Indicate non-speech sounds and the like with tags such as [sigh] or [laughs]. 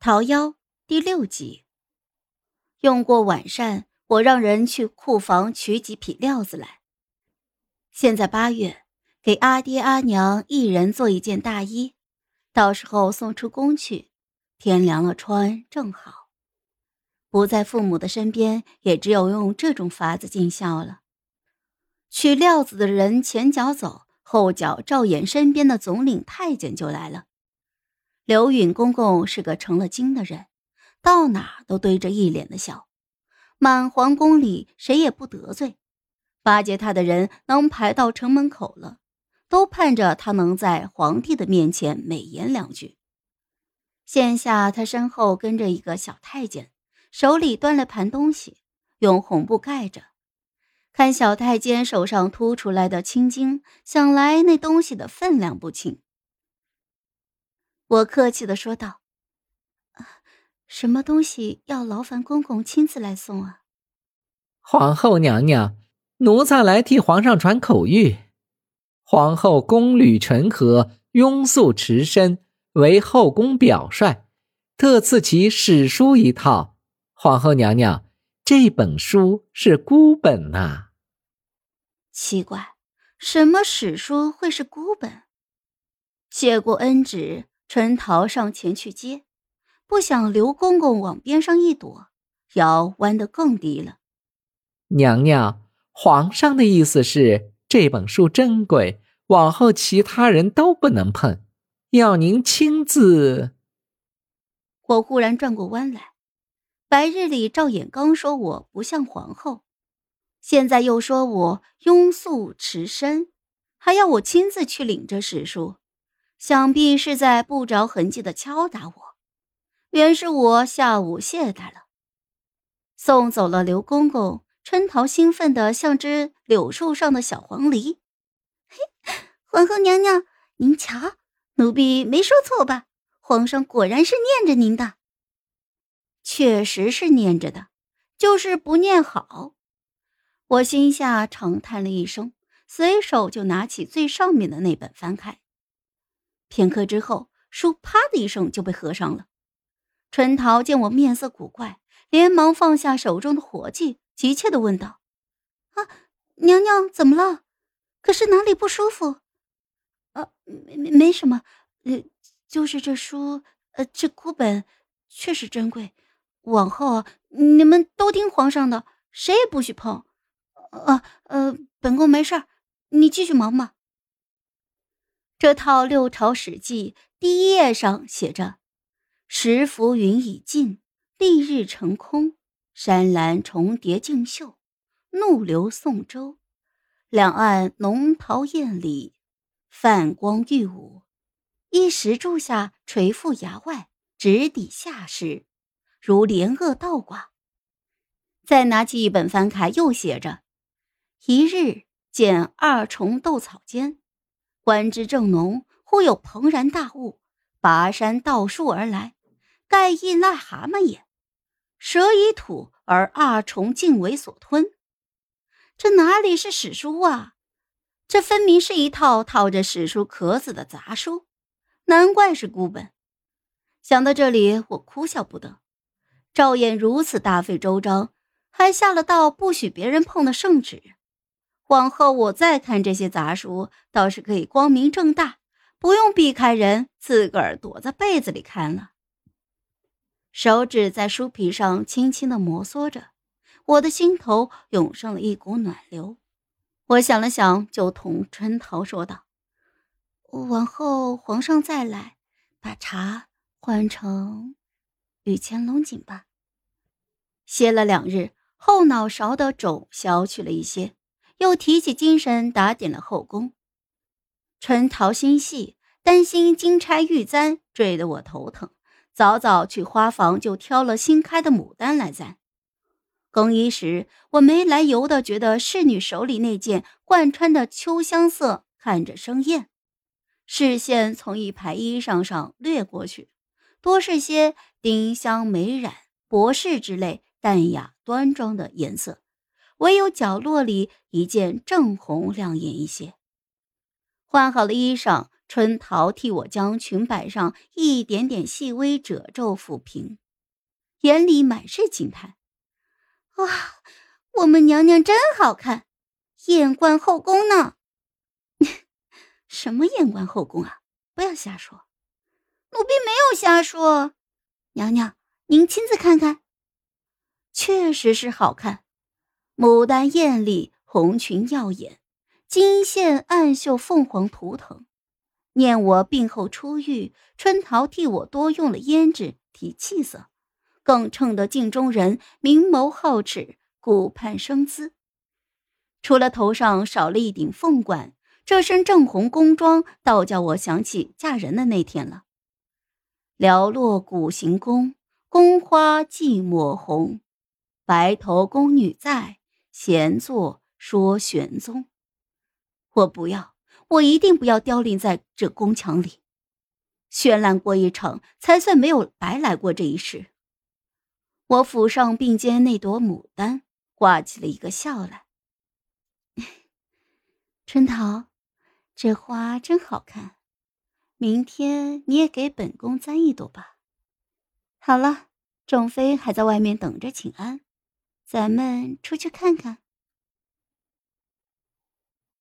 桃夭第六集。用过晚膳，我让人去库房取几匹料子来。现在八月，给阿爹阿娘一人做一件大衣，到时候送出宫去，天凉了穿正好。不在父母的身边，也只有用这种法子尽孝了。取料子的人前脚走，后脚赵衍身边的总领太监就来了。刘允公公是个成了精的人，到哪都堆着一脸的笑，满皇宫里谁也不得罪。巴结他的人能排到城门口了，都盼着他能在皇帝的面前美言两句。现下他身后跟着一个小太监，手里端了盘东西，用红布盖着。看小太监手上凸出来的青筋，想来那东西的分量不轻。我客气的说道：“什么东西要劳烦公公亲自来送啊？”皇后娘娘，奴才来替皇上传口谕。皇后宫履陈和，庸素持身，为后宫表率，特赐其史书一套。皇后娘娘，这本书是孤本呐。奇怪，什么史书会是孤本？谢过恩旨。春桃上前去接，不想刘公公往边上一躲，腰弯得更低了。娘娘，皇上的意思是这本书珍贵，往后其他人都不能碰，要您亲自。我忽然转过弯来，白日里赵衍刚说我不像皇后，现在又说我庸俗持身，还要我亲自去领这史书。想必是在不着痕迹的敲打我，原是我下午懈怠了。送走了刘公公，春桃兴奋的像只柳树上的小黄鹂。嘿，皇后娘娘，您瞧，奴婢没说错吧？皇上果然是念着您的，确实是念着的，就是不念好。我心下长叹了一声，随手就拿起最上面的那本翻开。片刻之后，书啪的一声就被合上了。春桃见我面色古怪，连忙放下手中的活计，急切的问道：“啊，娘娘怎么了？可是哪里不舒服？”“啊，没没没什么，呃，就是这书，呃，这孤本确实珍贵，往后啊你们都听皇上的，谁也不许碰。”“啊，呃，本宫没事儿，你继续忙吧。”这套《六朝史记》第一页上写着：“时浮云已尽，丽日成空，山岚重叠竞秀，怒流送舟，两岸浓桃艳李，泛光玉舞。一石柱下垂覆崖外，直抵下石，如连萼倒挂。”再拿起一本翻开，又写着：“一日见二重斗草间。”观之正浓，忽有蓬然大物拔山倒树而来，盖亦癞蛤蟆也。蛇以吐，而二虫尽为所吞。这哪里是史书啊？这分明是一套套着史书壳子的杂书，难怪是孤本。想到这里，我哭笑不得。赵衍如此大费周章，还下了道不许别人碰的圣旨。往后我再看这些杂书，倒是可以光明正大，不用避开人，自个儿躲在被子里看了。手指在书皮上轻轻的摩挲着，我的心头涌上了一股暖流。我想了想，就同春桃说道：“往后皇上再来，把茶换成雨前龙井吧。”歇了两日，后脑勺的肿消去了一些。又提起精神打点了后宫。春桃心细，担心金钗玉簪坠得我头疼，早早去花房就挑了新开的牡丹来簪。更衣时，我没来由的觉得侍女手里那件贯穿的秋香色看着生厌，视线从一排衣裳上掠过去，多是些丁香、美染、博士之类淡雅端庄的颜色。唯有角落里一件正红亮眼一些。换好了衣裳，春桃替我将裙摆上一点点细微褶皱抚平，眼里满是惊叹：“哇，我们娘娘真好看，艳冠后宫呢！” [laughs] 什么艳冠后宫啊！不要瞎说，奴婢没有瞎说。娘娘，您亲自看看，确实是好看，牡丹艳丽，红裙耀眼，金线暗绣凤凰图腾。念我病后初愈，春桃替我多用了胭脂提气色，更衬得镜中人明眸皓齿、顾盼生姿。除了头上少了一顶凤冠，这身正红宫装倒叫我想起嫁人的那天了。寥落古行宫，宫花寂寞红，白头宫女在，闲坐说玄宗。我不要。我一定不要凋零在这宫墙里，绚烂过一场，才算没有白来过这一世。我抚上并肩那朵牡丹，挂起了一个笑来。[laughs] 春桃，这花真好看，明天你也给本宫簪一朵吧。好了，众妃还在外面等着请安，咱们出去看看。